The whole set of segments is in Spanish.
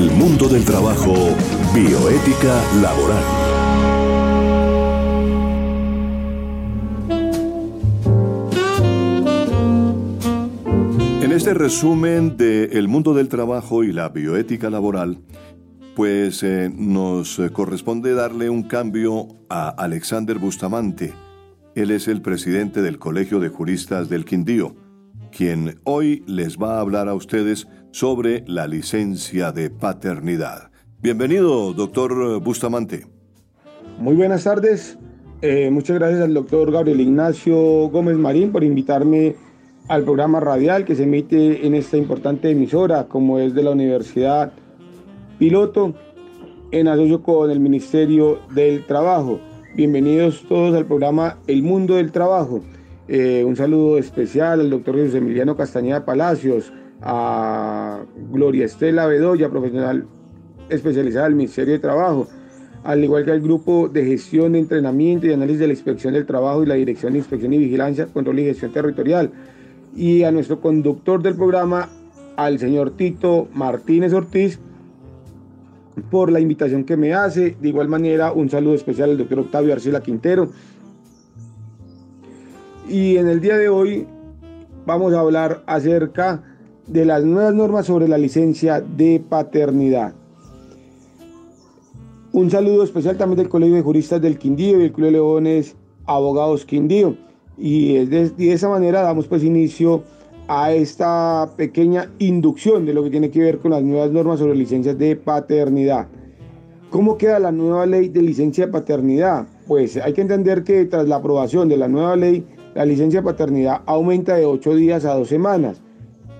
el mundo del trabajo, bioética laboral. En este resumen de El mundo del trabajo y la bioética laboral, pues eh, nos corresponde darle un cambio a Alexander Bustamante. Él es el presidente del Colegio de Juristas del Quindío, quien hoy les va a hablar a ustedes sobre la licencia de paternidad. Bienvenido, doctor Bustamante. Muy buenas tardes. Eh, muchas gracias al doctor Gabriel Ignacio Gómez Marín por invitarme al programa radial que se emite en esta importante emisora, como es de la Universidad Piloto, en asocio con el Ministerio del Trabajo. Bienvenidos todos al programa El Mundo del Trabajo. Eh, un saludo especial al doctor Jesús Emiliano Castañeda Palacios, a Gloria Estela Bedoya, profesional especializada del Ministerio de Trabajo, al igual que al grupo de gestión, de entrenamiento y análisis de la inspección del trabajo y la Dirección de Inspección y Vigilancia, Control y Gestión Territorial, y a nuestro conductor del programa, al señor Tito Martínez Ortiz, por la invitación que me hace. De igual manera, un saludo especial al doctor Octavio Arcila Quintero. Y en el día de hoy vamos a hablar acerca de las nuevas normas sobre la licencia de paternidad. Un saludo especial también del Colegio de Juristas del Quindío y el Club de Leones Abogados Quindío. Y de, de esa manera damos pues inicio a esta pequeña inducción de lo que tiene que ver con las nuevas normas sobre licencias de paternidad. ¿Cómo queda la nueva ley de licencia de paternidad? Pues hay que entender que tras la aprobación de la nueva ley, la licencia de paternidad aumenta de 8 días a 2 semanas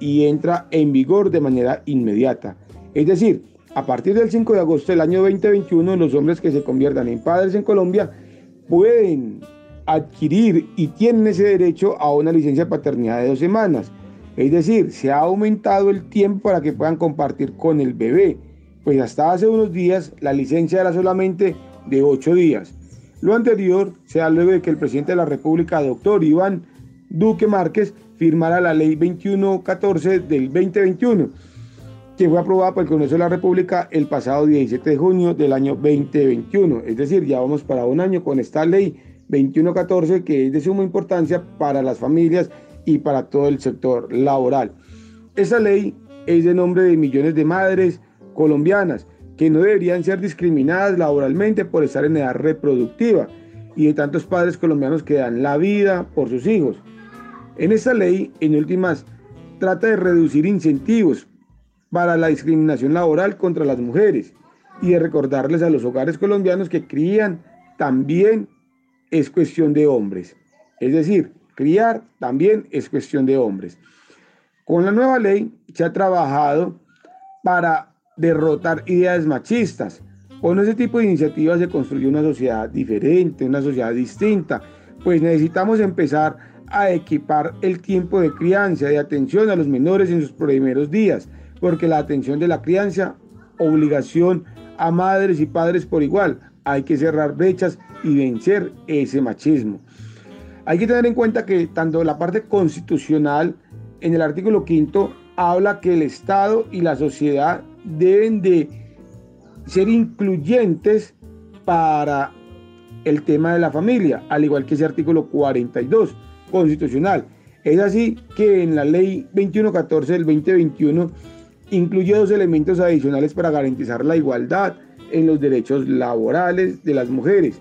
y entra en vigor de manera inmediata. Es decir, a partir del 5 de agosto del año 2021, los hombres que se conviertan en padres en Colombia pueden adquirir y tienen ese derecho a una licencia de paternidad de dos semanas. Es decir, se ha aumentado el tiempo para que puedan compartir con el bebé. Pues hasta hace unos días la licencia era solamente de ocho días. Lo anterior se da luego de que el presidente de la República, doctor Iván Duque Márquez, firmara la ley 2114 del 2021, que fue aprobada por el Congreso de la República el pasado 17 de junio del año 2021. Es decir, ya vamos para un año con esta ley 2114 que es de suma importancia para las familias y para todo el sector laboral. Esa ley es de nombre de millones de madres colombianas que no deberían ser discriminadas laboralmente por estar en edad reproductiva y de tantos padres colombianos que dan la vida por sus hijos. En esta ley, en últimas, trata de reducir incentivos para la discriminación laboral contra las mujeres y de recordarles a los hogares colombianos que crían también es cuestión de hombres. Es decir, criar también es cuestión de hombres. Con la nueva ley se ha trabajado para derrotar ideas machistas. Con ese tipo de iniciativas se construye una sociedad diferente, una sociedad distinta, pues necesitamos empezar a equipar el tiempo de crianza y atención a los menores en sus primeros días, porque la atención de la crianza, obligación a madres y padres por igual, hay que cerrar brechas y vencer ese machismo. Hay que tener en cuenta que tanto la parte constitucional, en el artículo quinto, habla que el Estado y la sociedad deben de ser incluyentes para el tema de la familia, al igual que ese artículo 42 constitucional. Es así que en la ley 2114 del 2021 incluye dos elementos adicionales para garantizar la igualdad en los derechos laborales de las mujeres.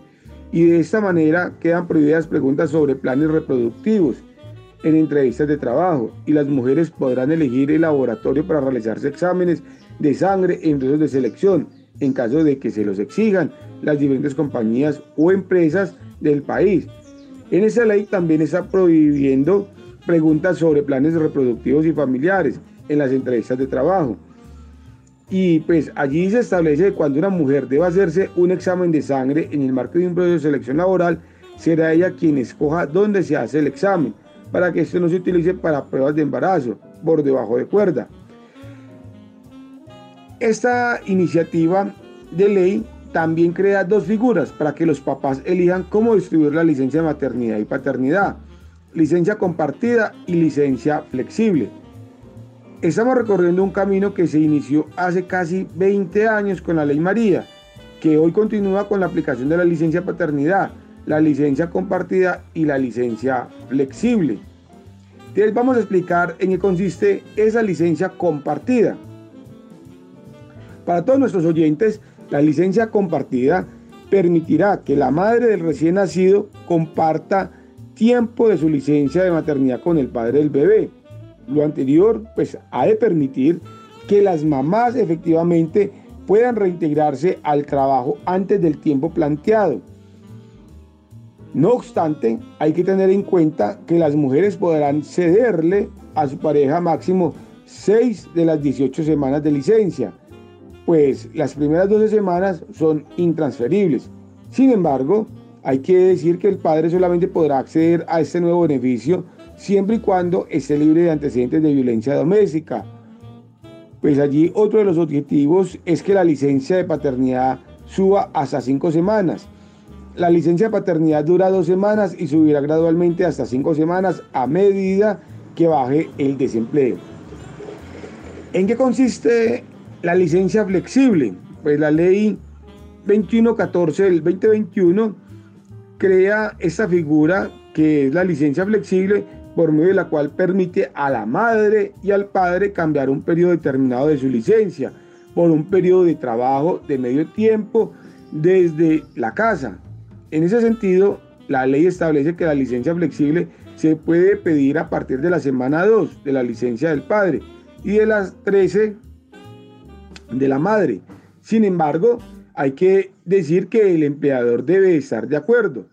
Y de esta manera quedan prohibidas preguntas sobre planes reproductivos en entrevistas de trabajo y las mujeres podrán elegir el laboratorio para realizarse exámenes de sangre en procesos de selección en caso de que se los exijan las diferentes compañías o empresas del país en esa ley también está prohibiendo preguntas sobre planes reproductivos y familiares en las entrevistas de trabajo. Y pues allí se establece que cuando una mujer deba hacerse un examen de sangre en el marco de un proceso de selección laboral, será ella quien escoja dónde se hace el examen, para que esto no se utilice para pruebas de embarazo por debajo de cuerda. Esta iniciativa de ley también crea dos figuras para que los papás elijan cómo distribuir la licencia de maternidad y paternidad, licencia compartida y licencia flexible. Estamos recorriendo un camino que se inició hace casi 20 años con la Ley María, que hoy continúa con la aplicación de la licencia paternidad, la licencia compartida y la licencia flexible. Entonces vamos a explicar en qué consiste esa licencia compartida. Para todos nuestros oyentes, la licencia compartida permitirá que la madre del recién nacido comparta tiempo de su licencia de maternidad con el padre del bebé. Lo anterior pues ha de permitir que las mamás efectivamente puedan reintegrarse al trabajo antes del tiempo planteado. No obstante, hay que tener en cuenta que las mujeres podrán cederle a su pareja máximo 6 de las 18 semanas de licencia, pues las primeras 12 semanas son intransferibles. Sin embargo, hay que decir que el padre solamente podrá acceder a este nuevo beneficio siempre y cuando esté libre de antecedentes de violencia doméstica. Pues allí otro de los objetivos es que la licencia de paternidad suba hasta 5 semanas. La licencia de paternidad dura 2 semanas y subirá gradualmente hasta 5 semanas a medida que baje el desempleo. ¿En qué consiste la licencia flexible? Pues la ley 2114 del 2021 crea esta figura que es la licencia flexible por medio de la cual permite a la madre y al padre cambiar un periodo determinado de su licencia por un periodo de trabajo de medio tiempo desde la casa. En ese sentido, la ley establece que la licencia flexible se puede pedir a partir de la semana 2 de la licencia del padre y de las 13 de la madre. Sin embargo, hay que decir que el empleador debe estar de acuerdo.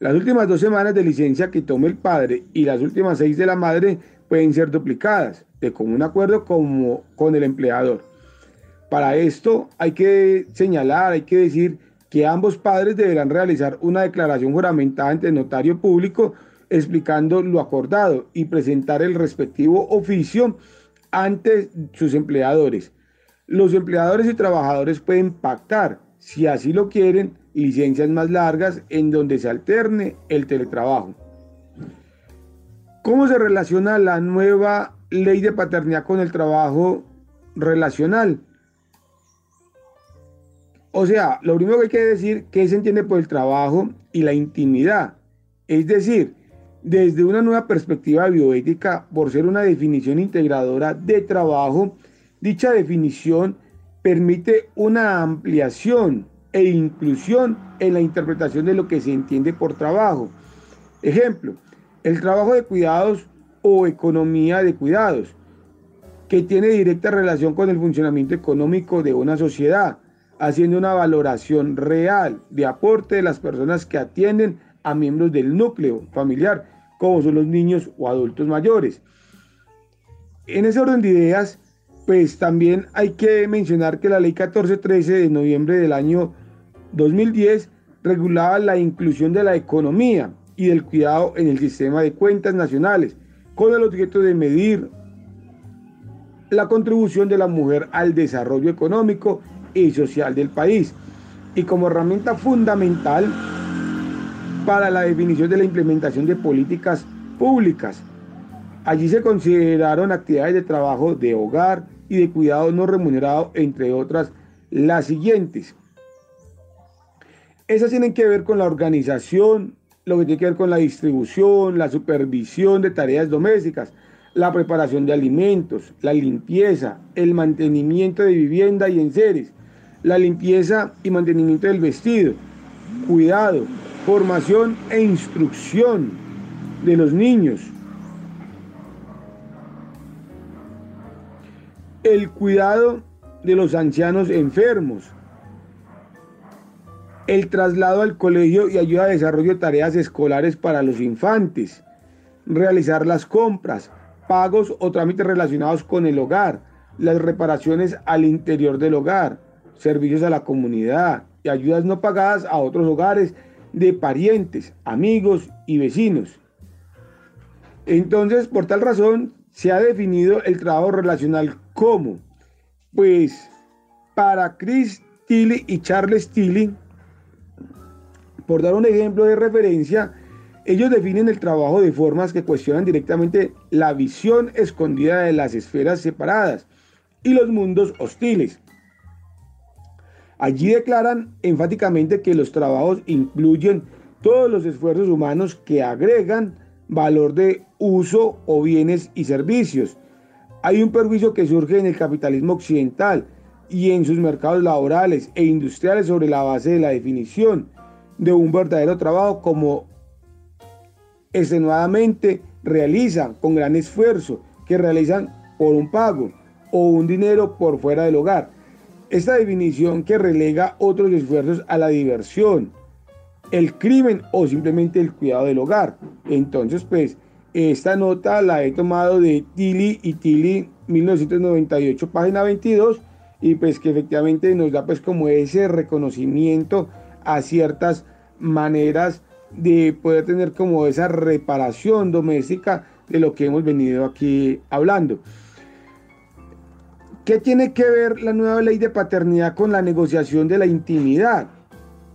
Las últimas dos semanas de licencia que tome el padre y las últimas seis de la madre pueden ser duplicadas de común acuerdo como con el empleador. Para esto hay que señalar, hay que decir que ambos padres deberán realizar una declaración juramentada ante el notario público explicando lo acordado y presentar el respectivo oficio ante sus empleadores. Los empleadores y trabajadores pueden pactar si así lo quieren, licencias más largas en donde se alterne el teletrabajo. ¿Cómo se relaciona la nueva ley de paternidad con el trabajo relacional? O sea, lo primero que hay que decir, ¿qué se entiende por el trabajo y la intimidad? Es decir, desde una nueva perspectiva bioética, por ser una definición integradora de trabajo, dicha definición permite una ampliación e inclusión en la interpretación de lo que se entiende por trabajo. Ejemplo, el trabajo de cuidados o economía de cuidados, que tiene directa relación con el funcionamiento económico de una sociedad, haciendo una valoración real de aporte de las personas que atienden a miembros del núcleo familiar, como son los niños o adultos mayores. En ese orden de ideas, pues también hay que mencionar que la ley 1413 de noviembre del año 2010 regulaba la inclusión de la economía y del cuidado en el sistema de cuentas nacionales, con el objeto de medir la contribución de la mujer al desarrollo económico y social del país, y como herramienta fundamental para la definición de la implementación de políticas públicas. Allí se consideraron actividades de trabajo de hogar, y de cuidado no remunerado, entre otras las siguientes. Esas tienen que ver con la organización, lo que tiene que ver con la distribución, la supervisión de tareas domésticas, la preparación de alimentos, la limpieza, el mantenimiento de vivienda y enseres, la limpieza y mantenimiento del vestido, cuidado, formación e instrucción de los niños, el cuidado de los ancianos enfermos, el traslado al colegio y ayuda a desarrollo de tareas escolares para los infantes, realizar las compras, pagos o trámites relacionados con el hogar, las reparaciones al interior del hogar, servicios a la comunidad y ayudas no pagadas a otros hogares de parientes, amigos y vecinos. Entonces, por tal razón, se ha definido el trabajo relacional como, pues, para Chris Tilly y Charles Tilly, por dar un ejemplo de referencia, Ellos definen el trabajo de formas que cuestionan directamente la visión escondida de las esferas separadas y los mundos hostiles. Allí declaran enfáticamente que los trabajos incluyen todos los esfuerzos humanos que agregan valor de uso o bienes y servicios. Hay un perjuicio que surge en el capitalismo occidental y en sus mercados laborales e industriales sobre la base de la definición de un verdadero trabajo como extenuadamente realizan con gran esfuerzo, que realizan por un pago o un dinero por fuera del hogar. Esta definición que relega otros esfuerzos a la diversión, el crimen o simplemente el cuidado del hogar. Entonces, pues, esta nota la he tomado de Tilly y Tilly 1998, página 22, y pues que efectivamente nos da pues como ese reconocimiento a ciertas maneras de poder tener como esa reparación doméstica de lo que hemos venido aquí hablando. ¿Qué tiene que ver la nueva ley de paternidad con la negociación de la intimidad?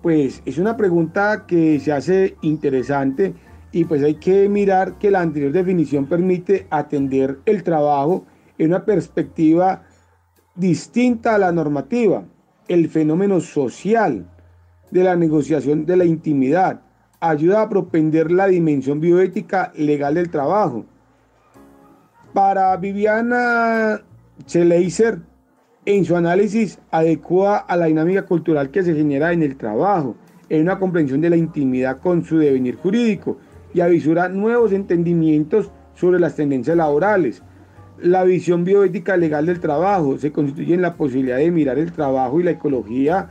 Pues es una pregunta que se hace interesante y pues hay que mirar que la anterior definición permite atender el trabajo en una perspectiva distinta a la normativa, el fenómeno social de la negociación de la intimidad, ayuda a propender la dimensión bioética legal del trabajo. Para Viviana Cheleiser, en su análisis adecua a la dinámica cultural que se genera en el trabajo, en una comprensión de la intimidad con su devenir jurídico y avisura nuevos entendimientos sobre las tendencias laborales. La visión bioética legal del trabajo se constituye en la posibilidad de mirar el trabajo y la ecología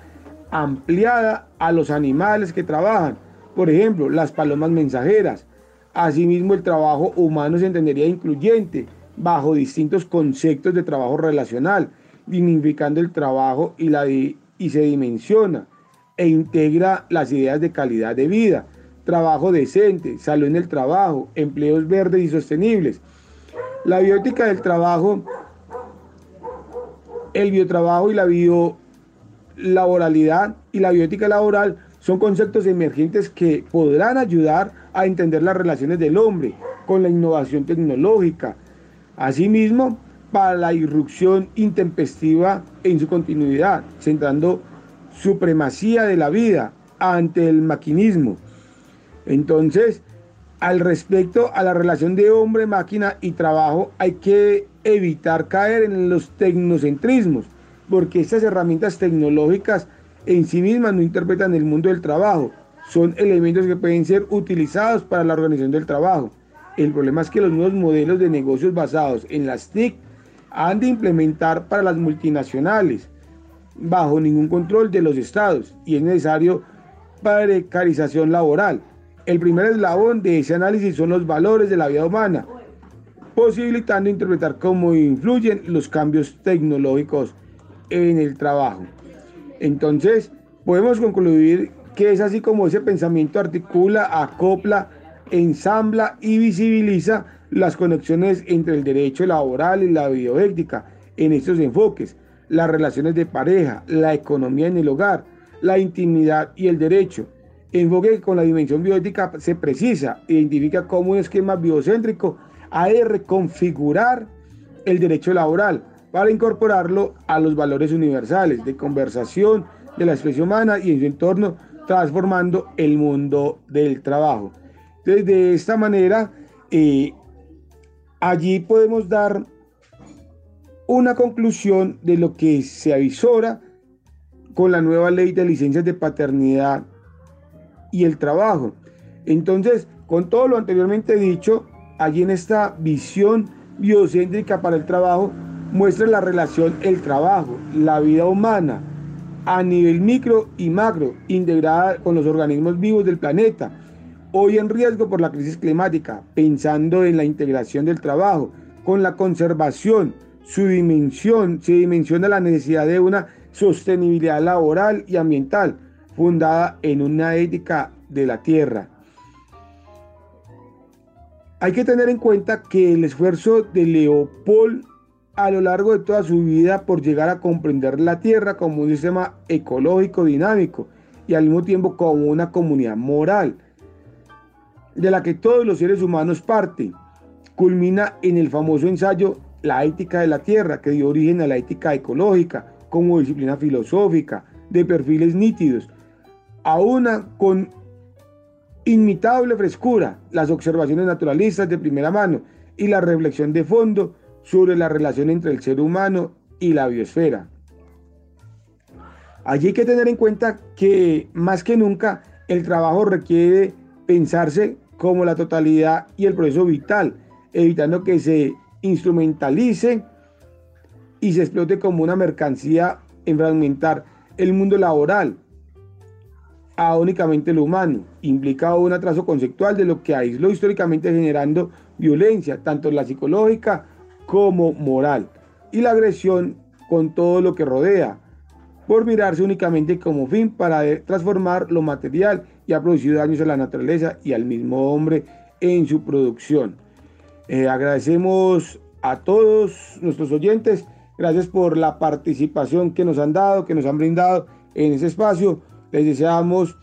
ampliada a los animales que trabajan, por ejemplo, las palomas mensajeras. Asimismo, el trabajo humano se entendería incluyente bajo distintos conceptos de trabajo relacional, dignificando el trabajo y, la, y se dimensiona e integra las ideas de calidad de vida, trabajo decente, salud en el trabajo, empleos verdes y sostenibles. La biótica del trabajo, el biotrabajo y la biolaboralidad y la biótica laboral son conceptos emergentes que podrán ayudar a entender las relaciones del hombre con la innovación tecnológica. Asimismo, para la irrupción intempestiva en su continuidad, centrando supremacía de la vida ante el maquinismo. Entonces, al respecto a la relación de hombre, máquina y trabajo, hay que evitar caer en los tecnocentrismos, porque estas herramientas tecnológicas en sí mismas no interpretan el mundo del trabajo, son elementos que pueden ser utilizados para la organización del trabajo. El problema es que los nuevos modelos de negocios basados en las TIC han de implementar para las multinacionales bajo ningún control de los estados y es necesario precarización laboral. El primer eslabón de ese análisis son los valores de la vida humana, posibilitando interpretar cómo influyen los cambios tecnológicos en el trabajo. Entonces, podemos concluir que es así como ese pensamiento articula, acopla, ensambla y visibiliza las conexiones entre el derecho laboral y la bioética en estos enfoques, las relaciones de pareja, la economía en el hogar, la intimidad y el derecho. Enfoque que con la dimensión bioética se precisa, identifica cómo un esquema biocéntrico ha de reconfigurar el derecho laboral para incorporarlo a los valores universales de conversación de la especie humana y en su entorno, transformando el mundo del trabajo. Entonces, de esta manera, eh, allí podemos dar una conclusión de lo que se avisora con la nueva ley de licencias de paternidad y el trabajo. Entonces, con todo lo anteriormente dicho, allí en esta visión biocéntrica para el trabajo, muestra la relación el trabajo, la vida humana, a nivel micro y macro, integrada con los organismos vivos del planeta, hoy en riesgo por la crisis climática, pensando en la integración del trabajo, con la conservación, su dimensión, se dimensiona la necesidad de una sostenibilidad laboral y ambiental, fundada en una ética de la tierra. Hay que tener en cuenta que el esfuerzo de Leopold a lo largo de toda su vida por llegar a comprender la Tierra como un sistema ecológico dinámico y al mismo tiempo como una comunidad moral. de la que todos los seres humanos parten. Culmina en el famoso ensayo La ética de la tierra, que dio origen a la ética ecológica como disciplina filosófica, de perfiles nítidos, una con inmitable frescura, las observaciones naturalistas de primera mano y la reflexión de fondo sobre la relación entre el ser humano y la biosfera. Allí hay que tener en cuenta que más que nunca el trabajo requiere pensarse como la totalidad y el proceso vital, evitando que se instrumentalice y se explote como una mercancía en fragmentar el mundo laboral a únicamente lo humano. Implica un atraso conceptual de lo que aisló históricamente generando violencia, tanto la psicológica como moral, y la agresión con todo lo que rodea, por mirarse únicamente como fin para transformar lo material y ha producido daños a la naturaleza y al mismo hombre en su producción. Eh, agradecemos a todos nuestros oyentes, gracias por la participación que nos han dado, que nos han brindado en ese espacio. Les deseamos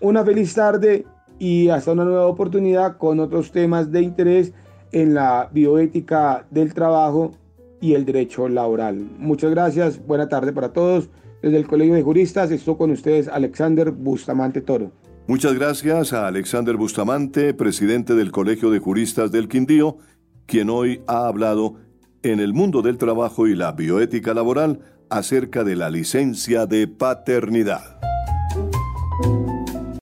una feliz tarde y hasta una nueva oportunidad con otros temas de interés en la bioética del trabajo y el derecho laboral. Muchas gracias, buena tarde para todos. Desde el Colegio de Juristas estoy con ustedes Alexander Bustamante Toro. Muchas gracias a Alexander Bustamante, presidente del Colegio de Juristas del Quindío, quien hoy ha hablado en el mundo del trabajo y la bioética laboral acerca de la licencia de paternidad.